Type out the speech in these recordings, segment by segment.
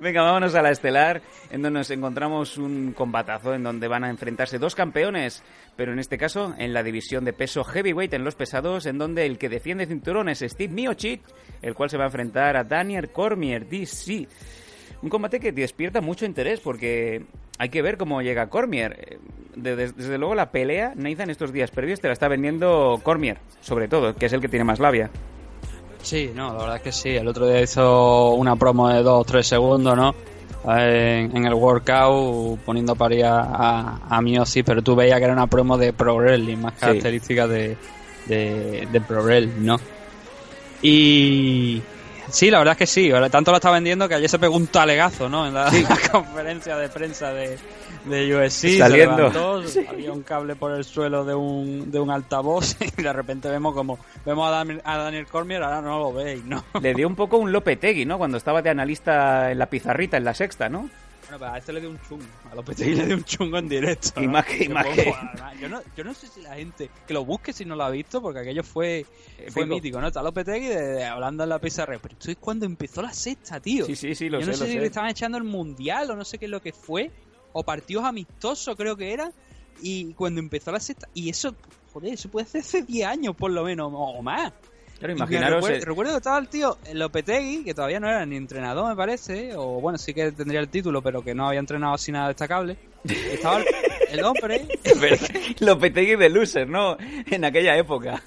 Venga, vámonos a la estelar, en donde nos encontramos un combatazo en donde van a enfrentarse dos campeones, pero en este caso en la división de peso heavyweight en los pesados, en donde el que defiende cinturón es Steve Miocic, el cual se va a enfrentar a Daniel Cormier, DC. Un combate que despierta mucho interés porque hay que ver cómo llega Cormier. Eh, Desde, desde luego la pelea, Nathan, estos días previos te la está vendiendo Cormier, sobre todo, que es el que tiene más labia. Sí, no, la verdad es que sí. El otro día hizo una promo de 2 o 3 segundos, ¿no? En, en el workout poniendo paría a, a Miosi, pero tú veías que era una promo de Pro Wrestling, más Sí. característica de, de, de Pro Wrestling, ¿no? Y sí, la verdad es que sí. Tanto lo está vendiendo que ayer se pegó un talegazo, ¿no? En la, la conferencia de prensa de, de USC. Saliendo. Se levantó, había un cable por el suelo de un, de un altavoz y de repente vemos como vemos a Daniel, a Daniel Cormier, ahora no lo veis, ¿no? Le dio un poco un Lopetegui, ¿no? Cuando estaba de analista en la pizarrita, en la sexta, ¿no? Bueno, pero a este le dio un chungo. A Lopetegui le dio un chungo en directo. Y ¿no? más que- y más fue- que- Yo no, yo no sé si la gente. Que lo busque si no lo ha visto, porque aquello fue, fue Épico. mítico, ¿no? Está Lopetegui de, de- hablando en la pizarra. Pero esto es cuando empezó la sexta, tío. Sí, sí, sí, lo yo sé, no sé lo si sé. le estaban echando el mundial o no sé qué es lo que fue. O partidos amistosos, creo que era. Y cuando empezó la sexta. Y eso, joder, eso puede ser hace 10 años por lo menos, o más. Claro, imaginaros... Recuerdo, eh, recuerdo que estaba el tío Lopetegui, que todavía no era ni entrenador, me parece, o bueno, sí que tendría el título, pero que no había entrenado así nada destacable. Estaba el, el hombre. Lopetegui de loser, ¿no? En aquella época.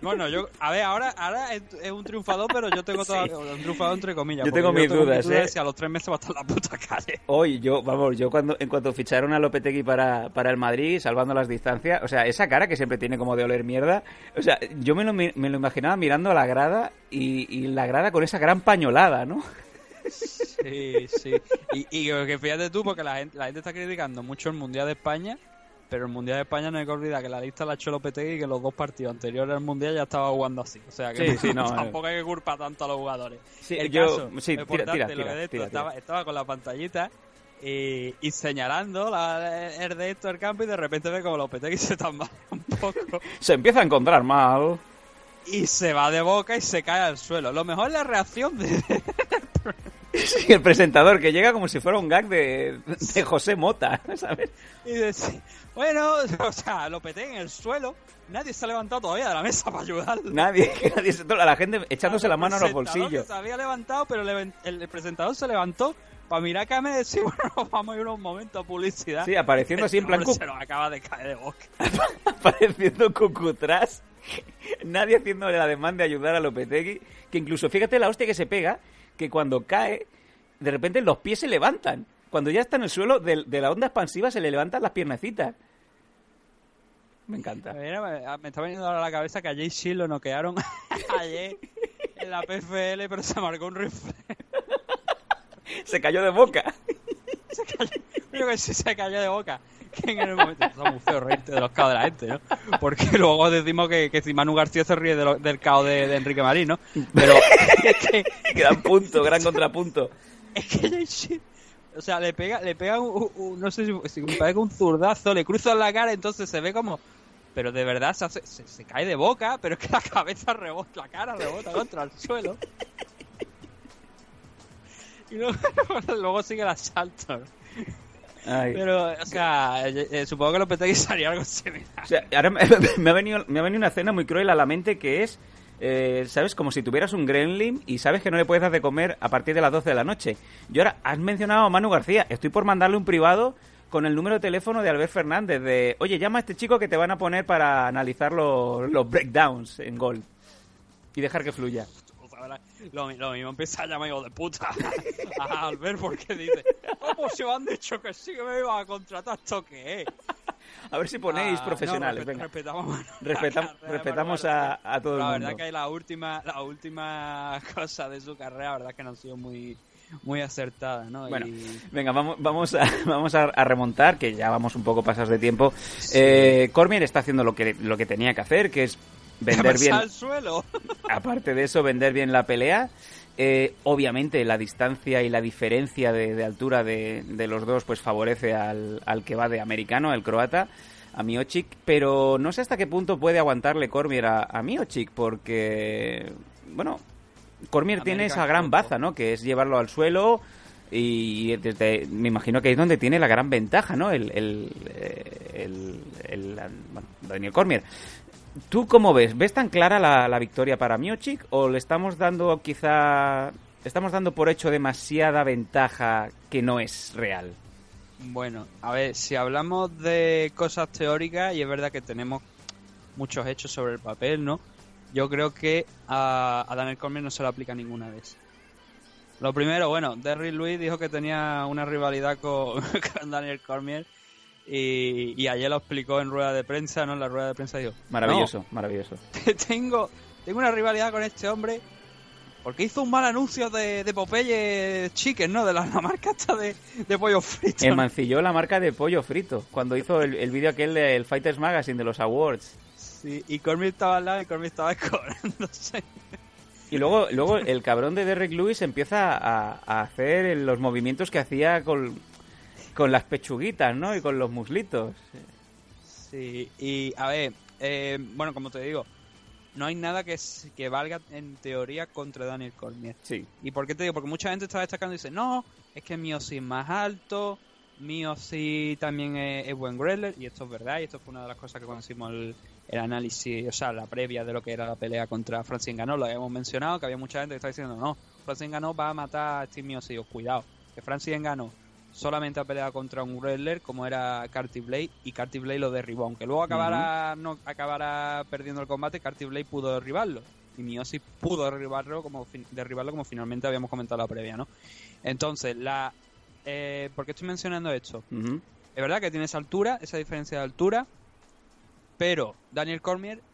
Bueno, yo, a ver, ahora, ahora es, un triunfador, pero yo tengo todavía un triunfador entre comillas. Yo tengo mis dudas, de ¿eh? Si a los tres meses va a estar en la puta calle. Hoy, yo, vamos, yo cuando, en cuanto ficharon a Lopetegui para, para el Madrid, salvando las distancias, o sea, esa cara que siempre tiene como de oler mierda, o sea, yo me lo, mi- me lo imaginaba mirando a la grada y, y la grada con esa gran pañolada, ¿no? Sí, sí. Y, y que fíjate tú, porque la gente, la gente está criticando mucho el Mundial de España, pero el Mundial de España no hay que olvidar que la lista la ha hecho Lopetegui y que los dos partidos anteriores al Mundial ya estaba jugando así. O sea que Sí, sí, no, tampoco hay que culpar tanto a los jugadores. Sí, el yo- caso, sí, tira, tira, tira, de esto. Estaba, estaba con la pantallita y, y señalando la, el de esto del campo y de repente ve como Lopetegui se tambalea un poco Se empieza a encontrar mal. y se va de boca y se cae al suelo. Lo mejor es la reacción de, Sí, el presentador que llega como si fuera un gag de, de José Mota, ¿sabes? Y dice, bueno, o sea, lo peté en el suelo. Nadie se ha levantado todavía de la mesa para ayudarlo. Nadie, que nadie se la gente echándose El la mano a los bolsillos. Se había levantado, pero el, el presentador se levantó para mirar a cámara y decir, bueno, vamos a ir un momento a publicidad. Sí, apareciendo así en El plan Se nos acaba de caer de boca. apareciendo cucutras. Nadie haciendo la demanda de ayudar a Lopetegui. Que incluso, fíjate la hostia que se pega, que cuando cae, de repente los pies se levantan. Cuando ya está en el suelo, de, de la onda expansiva se le levantan las piernecitas. Me encanta. Mira, me, me está veniendo ahora a la cabeza que a Jay Shield lo noquearon ayer en la PFL, pero se marcó un rifle. Se cayó de boca. se cayó, creo que sí se cayó de boca. Que en el momento está muy feo reírte de los caos de la gente, ¿no? Porque luego decimos que, que si Manu García se ríe de lo- del caos de, de Enrique Marín, ¿no? Pero es que, Gran punto, gran contrapunto. Es que o sea, le pega, le pega un, un- no sé si, si me que un zurdazo, le cruza la cara, entonces se ve como, pero de verdad se, hace- se, se cae de boca, pero es que la cabeza rebota, la cara rebota contra el suelo. Y luego, luego sigue el asalto. Ay. Pero, o sea, eh, eh, supongo que Lopetegui haría algo similar. O sea, ahora me, me ha venido, me ha venido una escena muy cruel a la mente que es, eh, ¿sabes? Como si tuvieras un gremlin y sabes que no le puedes dar de comer a partir de las 12 de la noche. Y ahora has mencionado a Manu García. Estoy por mandarle un privado con el número de teléfono de Albert Fernández de, oye, llama a este chico que te van a poner para analizar los, breakdowns en gol. Y dejar que fluya. Lo, lo mismo empieza a llamar hijo de puta a Albert porque dice, ¿cómo se me han dicho que sí que me iban a contratar esto qué es? A ver si ponéis Ah, profesionales. no, respet- venga. respetamos, la carrera respetamos a, a todo el La mundo. verdad que la última, la última cosa de su carrera, la verdad que no ha sido muy, muy acertada, ¿no? Bueno, Y- venga, vamos, vamos, a, vamos a, remontar, que ya vamos un poco pasados de tiempo. Eh, Cormier está haciendo lo que, lo que tenía que hacer, que es vender ¡Cabeza bien, al suelo! aparte de eso, vender bien la pelea. Eh, obviamente la distancia y la diferencia de, de altura de, de los dos pues favorece al, al que va de americano, el croata, a Miocic, pero no sé hasta qué punto puede aguantarle Cormier a, a Miocic, porque, bueno, Cormier tiene esa gran baza, ¿no? Que es llevarlo al suelo, Y desde, me imagino que ahí es donde tiene la gran ventaja, ¿no? El, el, eh, el, el- bueno, Daniel Cormier. ¿Tú cómo ves? ¿Ves tan clara la, la victoria para Miochik o le estamos dando quizá... Estamos dando por hecho demasiada ventaja que no es real? Bueno, a ver, si hablamos de cosas teóricas, y es verdad que tenemos muchos hechos sobre el papel, ¿no? Yo creo que a, Daniel Cormier no se le aplica ninguna de. Lo primero, bueno, Derrick Lewis dijo que tenía una rivalidad con, con Daniel Cormier y, y ayer lo explicó en rueda de prensa, ¿no? En la rueda de prensa dijo, Maravilloso, maravilloso. "No, tengo, tengo una rivalidad con este hombre porque hizo un mal anuncio de, de Popeye Chicken, ¿no? De la, la marca esta de, de pollo frito. ¿no? mancilló la marca de pollo frito cuando hizo el, el vídeo aquel del Fighters Magazine de los Awards. Sí, y Cormier estaba al lado y Cormier estaba escobrándose. Y luego, luego el cabrón de Derek Lewis empieza a, a hacer los movimientos que hacía con, con las pechuguitas, ¿no? Y con los muslitos. Sí, y a ver, eh, bueno, como te digo, no hay nada que, que valga en teoría contra Daniel Cormier. Sí. ¿Y por qué te digo? Porque mucha gente está destacando y dice, no, es que mío sí es más alto, mío sí también es, es buen wrestler, y esto es verdad, y esto fue una de las cosas que cuando hicimos el, el análisis, o sea, la previa de lo que era la pelea contra Francis Ganó, lo habíamos mencionado, que había mucha gente que estaba diciendo, no, Francis Ganó va a matar a Steve Miosi, Os cuidado, que Francis Ganó solamente ha peleado contra un wrestler como era Carty Blade y Carty Blade lo derribó, aunque luego acabara, no, acabara perdiendo el combate, Carty Blade pudo derribarlo y Miosi pudo derribarlo como, derribarlo como finalmente habíamos comentado en la previa, ¿no? Entonces, la eh, ¿por qué estoy mencionando esto? Es verdad que tiene esa altura, esa diferencia de altura, pero Daniel Cormier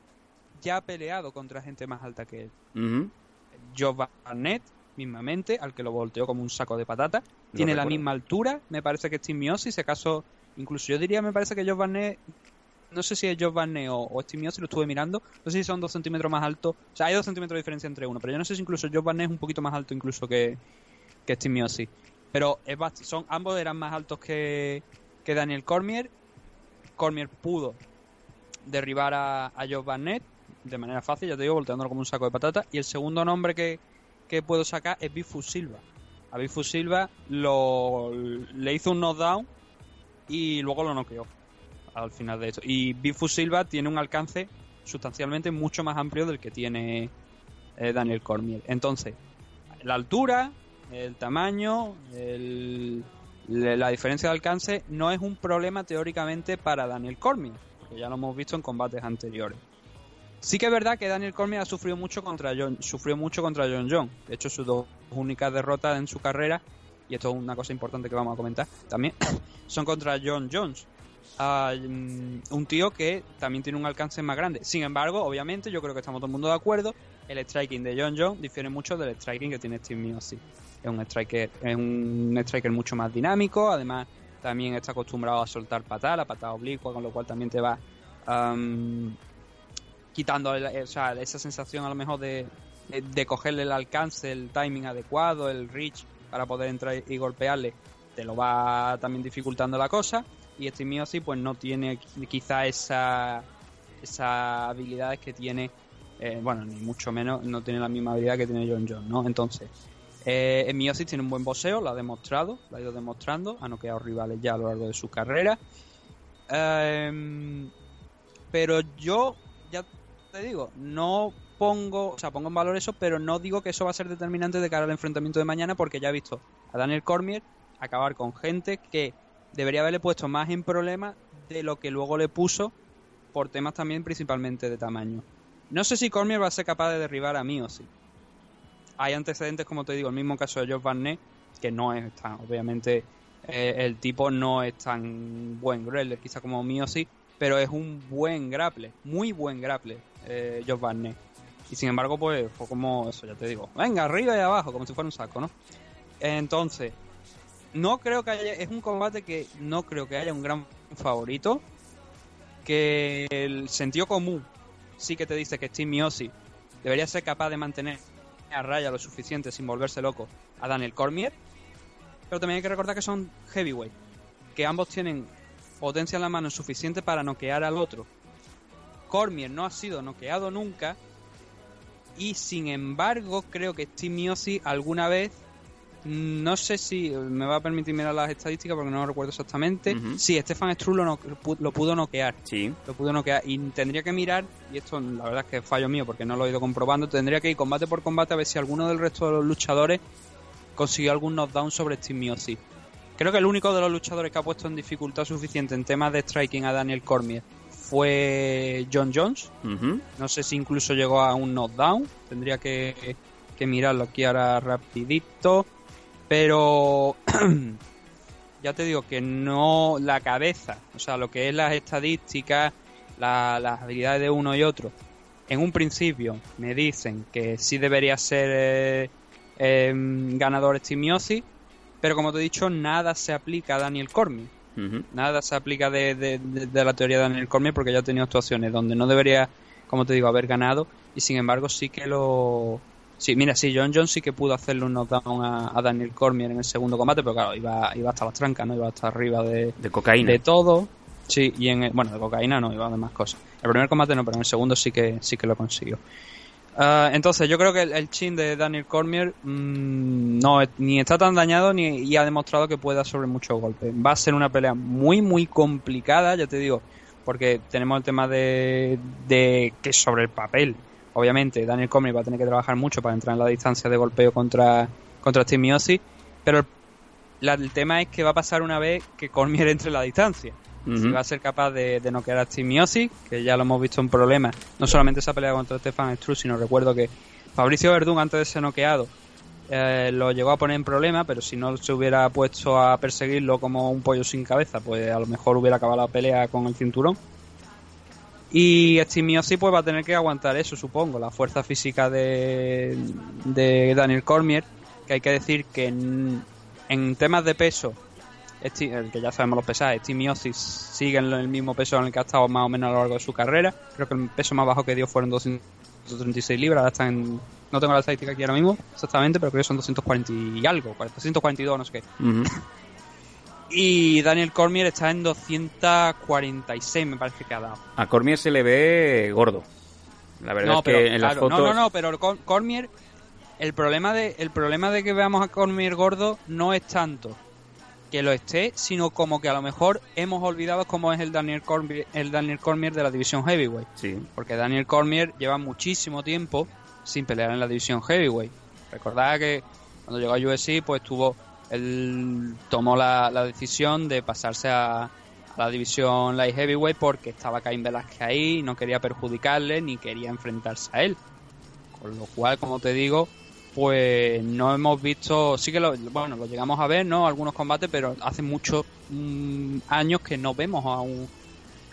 ya ha peleado contra gente más alta que él. Ujú. Joe Barnett, mismamente, al que lo volteó como un saco de patata. Tiene la misma altura, me parece que Steve Miosi, se casó, incluso yo diría, me parece que Joe Barnett, no sé si es Joe Barnett o, o lo estuve mirando, no sé si son dos centímetros más altos, o sea, hay dos centímetros de diferencia entre uno, pero yo no sé si incluso Joe Barnett es un poquito más alto incluso que, que. Pero es son, ambos eran más altos que, que Daniel Cormier. Cormier pudo derribar a, a Barnett de manera fácil, ya te digo, volteándolo como un saco de patata. Y el segundo nombre que, que puedo sacar es Bifu Silva. A Bifu Silva lo, le hizo un knockdown y luego lo noqueó al final de esto. Y Bifu Silva tiene un alcance sustancialmente mucho más amplio del que tiene eh, Daniel Cormier. Entonces, la altura, el tamaño, el- la diferencia de alcance no es un problema teóricamente para Daniel Cormier, porque ya lo hemos visto en combates anteriores. Sí que es verdad que Daniel Cormier ha sufrido mucho contra John, sufrió mucho contra John John. De hecho, sus dos únicas derrotas en su carrera, y esto es una cosa importante que vamos a comentar también, son contra John Jones. Ah, mm, un tío que también tiene un alcance más grande. Sin embargo, obviamente, yo creo que estamos todo el mundo de acuerdo. El striking de John John difiere mucho del striking que tiene Steve Miosi. Es un striker, es un striker mucho más dinámico. Además, también está acostumbrado a soltar patada, la patada oblicua, con lo cual también te va quitando el- o sea, esa sensación a lo mejor de, de, cogerle el alcance, el timing adecuado, el reach para poder entrar y golpearle, te lo va también dificultando la cosa. Y Steve Miosi pues no tiene quizá esa esas habilidades que tiene, eh, bueno, ni mucho menos, no tiene la misma habilidad que tiene John John, ¿no? Entonces, eh, Miosi tiene un buen boxeo, lo ha demostrado, lo ha ido demostrando, ha noqueado rivales ya a lo largo de su carrera. Em, pero yo, ya te digo, no pongo, o sea, pongo en valor eso, pero no digo que eso va a ser determinante de cara al enfrentamiento de mañana, porque ya he visto a Daniel Cormier acabar con gente que debería haberle puesto más en problemas de lo que luego le puso por temas también principalmente de tamaño. No sé si Cormier va a ser capaz de derribar a mí o sí. Hay antecedentes, como te digo, el mismo caso de Josh Barnett, que no es tan, obviamente, eh, el tipo no es tan buen grappler, quizá como mío sí, pero es un buen grapple, muy buen grapple, eh, Josh Barnett. Y sin embargo, pues fue como eso, ya te digo, venga, arriba y abajo, como si fuera un saco, ¿no? Entonces, no creo que haya, es un combate que no creo que haya un gran favorito, que el sentido común sí que te dice que Steve Miosi debería ser capaz de mantener a raya lo suficiente sin volverse loco a Daniel Cormier, pero también hay que recordar que son heavyweight, que ambos tienen potencia en la mano suficiente para noquear al otro. Cormier no ha sido noqueado nunca y sin embargo creo que Steve Miosi alguna vez No sé si me va a permitir mirar las estadísticas porque no lo recuerdo exactamente. Ujú. Sí, Stefan Strull lo, no- lo pudo noquear. Sí. Lo pudo noquear. Y tendría que mirar, y esto la verdad es que es fallo mío porque no lo he ido comprobando, tendría que ir combate por combate a ver si alguno del resto de los luchadores consiguió algún knockdown sobre Steve Miocic. Creo que el único de los luchadores que ha puesto en dificultad suficiente en temas de striking a Daniel Cormier fue John Jones. No sé si incluso llegó a un knockdown. Tendría que, que mirarlo aquí ahora rapidito. Pero ya te digo que no la cabeza, o sea, lo que es las estadísticas, la- las habilidades de uno y otro. En un principio me dicen que sí debería ser eh, em, ganador Steve pero como te he dicho, nada se aplica a Daniel Cormier. Nada se aplica de, de- de- de la teoría de Daniel Cormier porque ya ha tenido actuaciones donde no debería, como te digo, haber ganado y sin embargo sí que lo... Sí, mira, sí, John Jones sí que pudo hacerle un knockdown a, a Daniel Cormier en el segundo combate, pero claro, iba, iba hasta las trancas, ¿no? Iba hasta arriba de, De cocaína. de todo. Sí, y en el- bueno, de cocaína no, iba de más cosas. El primer combate no, pero en el segundo sí que sí que lo consiguió. Ah, entonces, yo creo que el, chin de Daniel Cormier mm, no ni está tan dañado ni ha demostrado que pueda sobre muchos golpes. Va a ser una pelea muy, muy complicada, ya te digo, porque tenemos el tema de, de que sobre el papel, obviamente, Daniel Cormier va a tener que trabajar mucho para entrar en la distancia de golpeo contra, contra Steve pero el, la- el tema es que va a pasar una vez que Cormier entre en la distancia Si va a ser capaz de, de noquear a Steve que ya lo hemos visto en problemas, no solamente esa pelea contra Stefan Struve, sino recuerdo que Fabricio Verdún antes de ser noqueado eh, lo llegó a poner en problema, pero si no se hubiera puesto a perseguirlo como un pollo sin cabeza, pues a lo mejor hubiera acabado la pelea con el cinturón. Y Steve pues va a tener que aguantar eso, supongo, la fuerza física de, de Daniel Cormier, que hay que decir que en, en temas de peso El que ya sabemos los pesajes, Steve sigue en el mismo peso en el que ha estado más o menos a lo largo de su carrera. Creo que el peso más bajo que dio fueron 236 libras, ahora está en... No tengo la estadística aquí ahora mismo, exactamente, pero creo que son 240 y algo, 242, no sé qué. Y Daniel Cormier está en 246, me parece que ha dado. A Cormier se le ve gordo. La verdad no, es que pero, en las claro, fotos... no, no, no, pero Cor- Cormier, el problema de, el problema de que veamos a Cormier gordo no es tanto que lo esté, sino como que a lo mejor hemos olvidado cómo es el Daniel Cormier, el Daniel Cormier de la división heavyweight, Sí. porque Daniel Cormier lleva muchísimo tiempo sin pelear en la división heavyweight. Recordad que cuando llegó a UFC, pues tuvo él tomó la, la decisión de pasarse a, a la división light heavyweight porque estaba Caín Velázquez ahí, no quería perjudicarle ni quería enfrentarse a él. Con lo cual, como te digo, pues no hemos visto, sí que lo, bueno, lo llegamos a ver, ¿no? Algunos combates, pero hace muchos mm, años que no vemos a un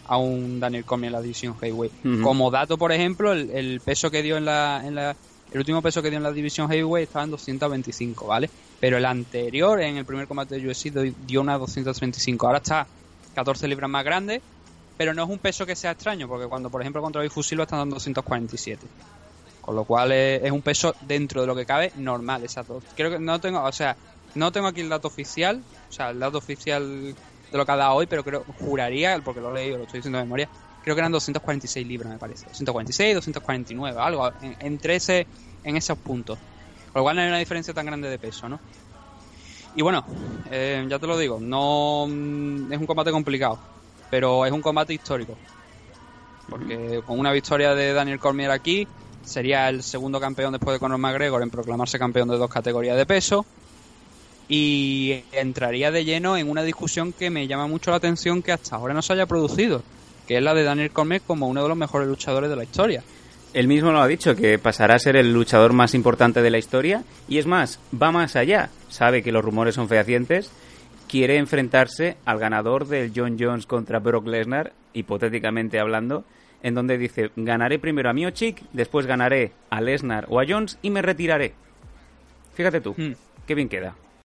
a un Daniel Cormier en la división heavyweight. Como dato, por ejemplo, el, el peso que dio en la, en la el último peso que dio en la división heavyweight estaba en 225, ¿vale? Pero el anterior, en el primer combate de UFC, dio- una 235. Ahora está 14 libras más grande, pero no es un peso que sea extraño, porque cuando, por ejemplo, contra Bifu Silva están dando 247. Con lo cual es, es un peso dentro de lo que cabe normal, exacto. Creo que no tengo, o sea, no tengo aquí el dato oficial, o sea, el dato oficial de lo que ha dado hoy, pero creo, juraría, porque lo he leído, lo estoy diciendo de memoria, creo que eran 246 libras, me parece. 246, 249, algo, en- entre ese, en esos puntos. Con lo cual no hay una diferencia tan grande de peso, ¿no? Y bueno, eh, ya te lo digo, no mm, es un combate complicado, pero es un combate histórico. Porque con una victoria de Daniel Cormier aquí, sería el segundo campeón después de Conor McGregor en proclamarse campeón de dos categorías de peso. Y entraría de lleno en una discusión que me llama mucho la atención que hasta ahora no se haya producido, que es la de Daniel Cormier como uno de los mejores luchadores de la historia. Él mismo lo ha dicho, que pasará a ser el luchador más importante de la historia. Y es más, va más allá. Sabe que los rumores son fehacientes. Quiere enfrentarse al ganador del John Jones contra Brock Lesnar, hipotéticamente hablando, en donde dice, ganaré primero a Miocic, después ganaré a Lesnar o a Jones y me retiraré. Fíjate tú, Hmm. qué bien queda.